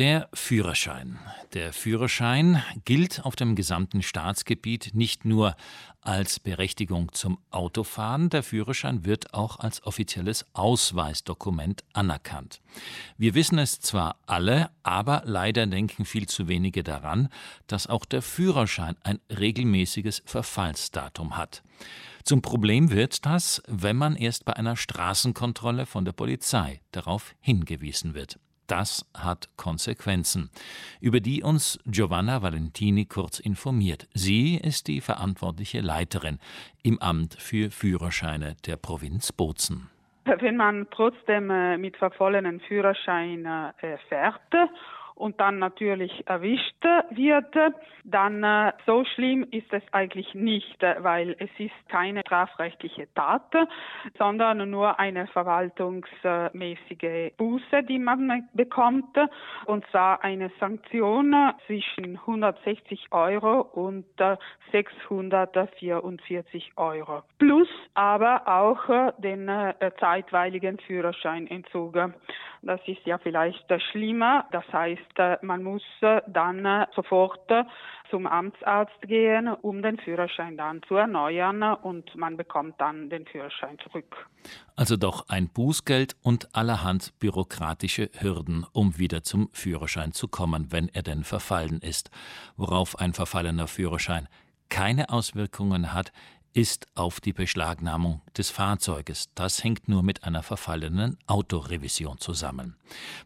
Der Führerschein. Der Führerschein gilt auf dem gesamten Staatsgebiet nicht nur als Berechtigung zum Autofahren, der Führerschein wird auch als offizielles Ausweisdokument anerkannt. Wir wissen es zwar alle, aber leider denken viel zu wenige daran, dass auch der Führerschein ein regelmäßiges Verfallsdatum hat. Zum Problem wird das, wenn man erst bei einer Straßenkontrolle von der Polizei darauf hingewiesen wird. Das hat Konsequenzen, über die uns Giovanna Valentini kurz informiert. Sie ist die verantwortliche Leiterin im Amt für Führerscheine der Provinz Bozen. Wenn man trotzdem äh, mit verfallenen Führerschein äh, fährt und dann natürlich erwischt wird, dann äh, so schlimm ist es eigentlich nicht, weil es ist keine strafrechtliche Tat, sondern nur eine verwaltungsmäßige Buße, die man bekommt, und zwar eine Sanktion zwischen 160 Euro und 644 Euro. Plus aber auch den äh, zeitweiligen Führerscheinentzug. Das ist ja vielleicht schlimmer. Das heißt, äh, man muss äh, dann äh, sofort zum Amtsarzt gehen, um den Führerschein dann zu erneuern und man bekommt dann den Führerschein zurück. Also doch ein Bußgeld und allerhand bürokratische Hürden, um wieder zum Führerschein zu kommen, wenn er denn verfallen ist. Worauf ein verfallener Führerschein keine Auswirkungen hat, ist auf die Beschlagnahmung des Fahrzeuges. Das hängt nur mit einer verfallenen Autorevision zusammen.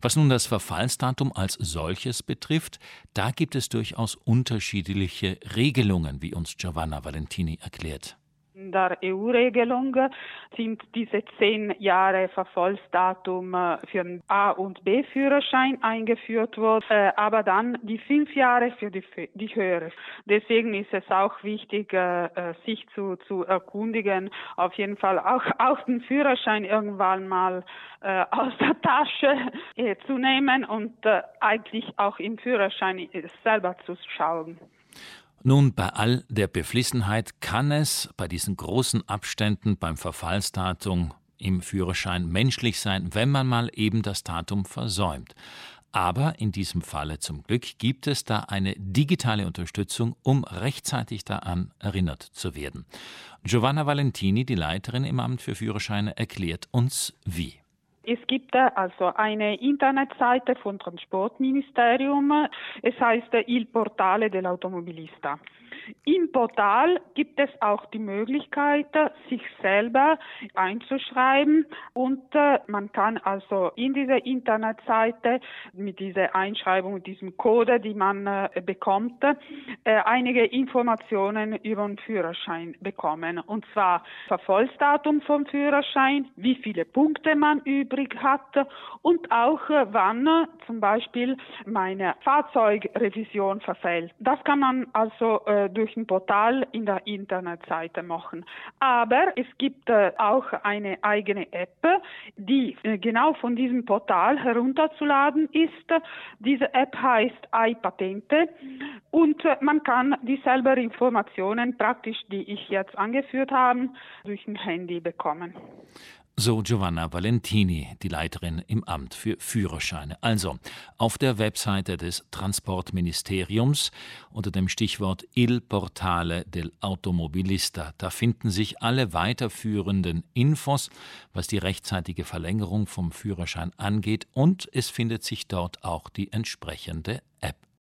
Was nun das Verfallsdatum als solches betrifft, da gibt es durchaus unterschiedliche Regelungen, wie uns Giovanna Valentini erklärt. In der EU-Regelung sind diese zehn Jahre Verfallsdatum äh, für den A- und B-Führerschein eingeführt worden, äh, aber dann die fünf Jahre für die, die höhere. Deswegen ist es auch wichtig, äh, sich zu, zu erkundigen, auf jeden Fall auch, auch den Führerschein irgendwann mal aus der Tasche zu nehmen und eigentlich auch im Führerschein selber zu schauen. Nun, bei all der Beflissenheit kann es bei diesen großen Abständen beim Verfallsdatum im Führerschein menschlich sein, wenn man mal eben das Datum versäumt. Aber in diesem Falle zum Glück gibt es da eine digitale Unterstützung, um rechtzeitig daran erinnert zu werden. Giovanna Valentini, die Leiterin im Amt für Führerscheine, erklärt uns wie. Es gibt also eine Internetseite vom Transportministerium. Es heißt Il Portale dell'Automobilista. Im Portal gibt es auch die Möglichkeit, sich selber einzuschreiben und äh, man kann also in dieser Internetseite mit dieser Einschreibung, diesem Code, die man äh, bekommt, äh, einige Informationen über den Führerschein bekommen. Und zwar Verfallsdatum vom Führerschein, wie viele Punkte man übrig hat und auch wann zum Beispiel meine Fahrzeugrevision verfällt. Das kann man also durch ein Portal in der Internetseite machen. Aber es gibt äh, auch eine eigene App, die äh, genau von diesem Portal herunterzuladen ist. Diese App heißt iPatente und äh, man kann dieselben Informationen praktisch, die ich jetzt angeführt habe, durch ein Handy bekommen. So Giovanna Valentini, die Leiterin im Amt für Führerscheine. Also auf der Webseite des Transportministeriums unter dem Stichwort Il Portale del Automobilista. Da finden sich alle weiterführenden Infos, was die rechtzeitige Verlängerung vom Führerschein angeht und es findet sich dort auch die entsprechende App.